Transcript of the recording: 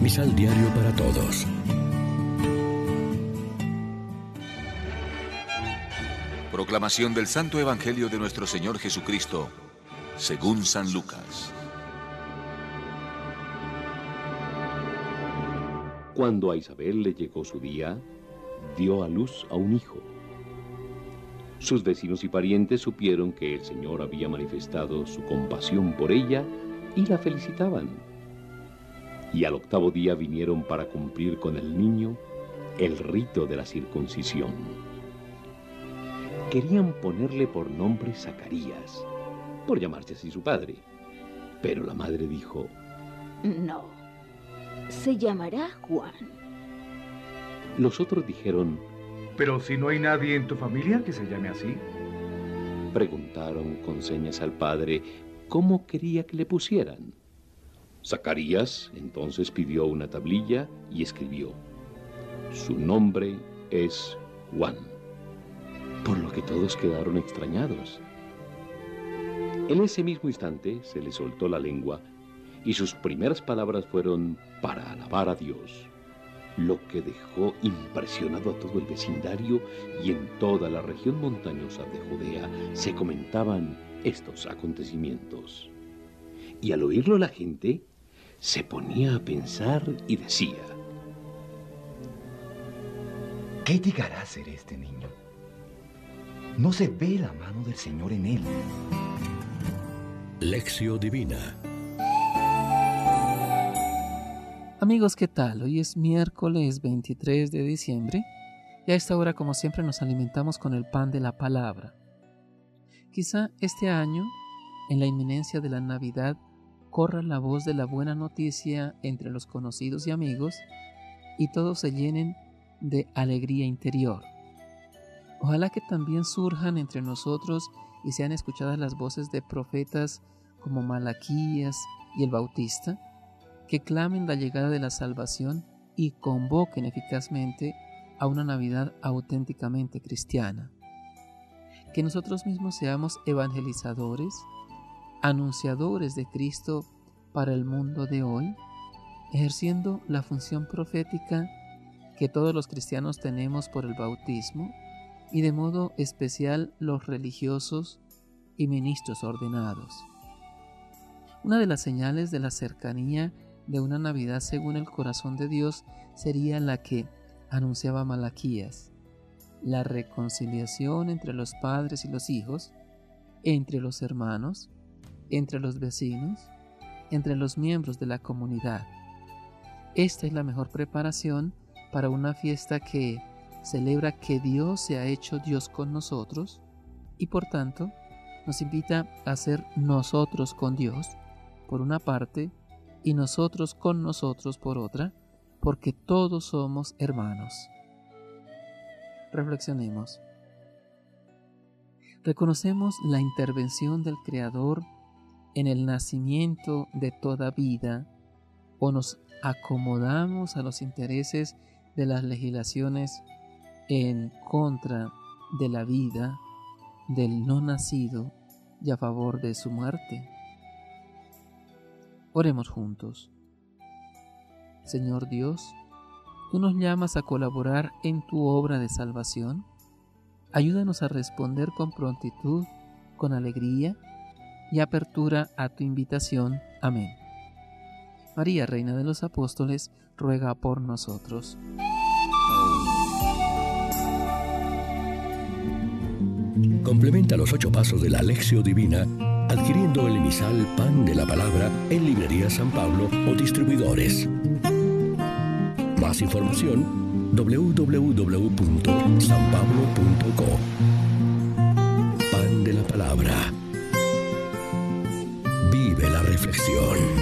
Misal Diario para Todos. Proclamación del Santo Evangelio de nuestro Señor Jesucristo, según San Lucas. Cuando a Isabel le llegó su día, dio a luz a un hijo. Sus vecinos y parientes supieron que el Señor había manifestado su compasión por ella y la felicitaban. Y al octavo día vinieron para cumplir con el niño el rito de la circuncisión. Querían ponerle por nombre Zacarías, por llamarse así su padre. Pero la madre dijo, No, se llamará Juan. Los otros dijeron, Pero si no hay nadie en tu familia que se llame así. Preguntaron con señas al padre cómo quería que le pusieran. Zacarías entonces pidió una tablilla y escribió, Su nombre es Juan, por lo que todos quedaron extrañados. En ese mismo instante se le soltó la lengua y sus primeras palabras fueron para alabar a Dios, lo que dejó impresionado a todo el vecindario y en toda la región montañosa de Judea se comentaban estos acontecimientos. Y al oírlo la gente se ponía a pensar y decía, ¿qué llegará a ser este niño? No se ve la mano del Señor en él. Lección Divina Amigos, ¿qué tal? Hoy es miércoles 23 de diciembre y a esta hora, como siempre, nos alimentamos con el pan de la palabra. Quizá este año, en la inminencia de la Navidad, corra la voz de la buena noticia entre los conocidos y amigos y todos se llenen de alegría interior. Ojalá que también surjan entre nosotros y sean escuchadas las voces de profetas como Malaquías y el Bautista, que clamen la llegada de la salvación y convoquen eficazmente a una Navidad auténticamente cristiana. Que nosotros mismos seamos evangelizadores, anunciadores de Cristo para el mundo de hoy, ejerciendo la función profética que todos los cristianos tenemos por el bautismo y de modo especial los religiosos y ministros ordenados. Una de las señales de la cercanía de una Navidad según el corazón de Dios sería la que anunciaba Malaquías, la reconciliación entre los padres y los hijos, entre los hermanos, entre los vecinos, entre los miembros de la comunidad. Esta es la mejor preparación para una fiesta que celebra que Dios se ha hecho Dios con nosotros y por tanto nos invita a ser nosotros con Dios, por una parte, y nosotros con nosotros por otra, porque todos somos hermanos. Reflexionemos. Reconocemos la intervención del Creador en el nacimiento de toda vida o nos acomodamos a los intereses de las legislaciones en contra de la vida del no nacido y a favor de su muerte. Oremos juntos. Señor Dios, tú nos llamas a colaborar en tu obra de salvación. Ayúdanos a responder con prontitud, con alegría y apertura a tu invitación. Amén. María, Reina de los Apóstoles, ruega por nosotros. Complementa los ocho pasos de la Alexio Divina adquiriendo el emisal Pan de la Palabra en Librería San Pablo o distribuidores. Más información www.sanpablo.co Pan